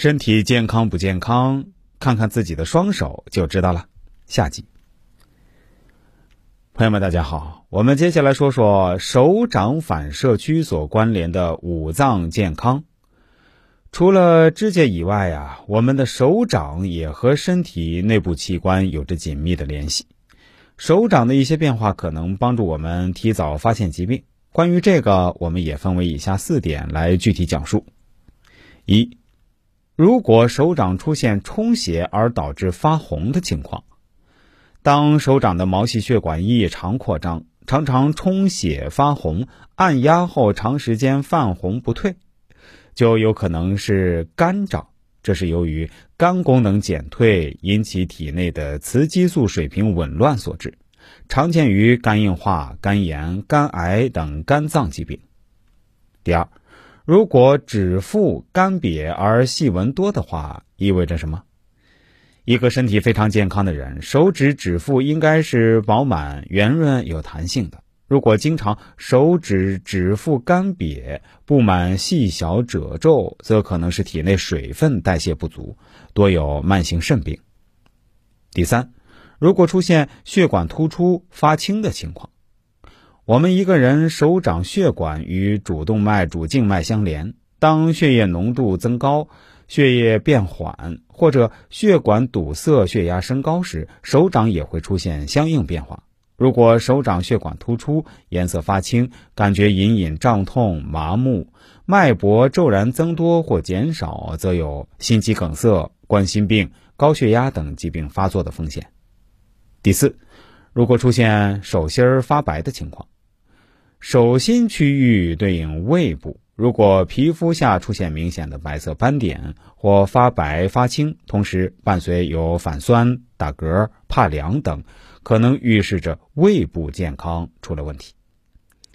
身体健康不健康，看看自己的双手就知道了。下集，朋友们，大家好，我们接下来说说手掌反射区所关联的五脏健康。除了指甲以外啊，我们的手掌也和身体内部器官有着紧密的联系。手掌的一些变化可能帮助我们提早发现疾病。关于这个，我们也分为以下四点来具体讲述：一。如果手掌出现充血而导致发红的情况，当手掌的毛细血管异常扩张，常常充血发红，按压后长时间泛红不退，就有可能是肝掌。这是由于肝功能减退引起体内的雌激素水平紊乱所致，常见于肝硬化、肝炎、肝癌等肝脏疾病。第二。如果指腹干瘪而细纹多的话，意味着什么？一个身体非常健康的人，手指指腹应该是饱满、圆润、有弹性的。如果经常手指指腹干瘪、布满细小褶皱，则可能是体内水分代谢不足，多有慢性肾病。第三，如果出现血管突出、发青的情况。我们一个人手掌血管与主动脉、主静脉相连，当血液浓度增高、血液变缓或者血管堵塞、血压升高时，手掌也会出现相应变化。如果手掌血管突出、颜色发青、感觉隐隐胀痛、麻木、脉搏骤然增多或减少，则有心肌梗塞、冠心病、高血压等疾病发作的风险。第四，如果出现手心儿发白的情况。手心区域对应胃部，如果皮肤下出现明显的白色斑点或发白发青，同时伴随有反酸、打嗝、怕凉等，可能预示着胃部健康出了问题。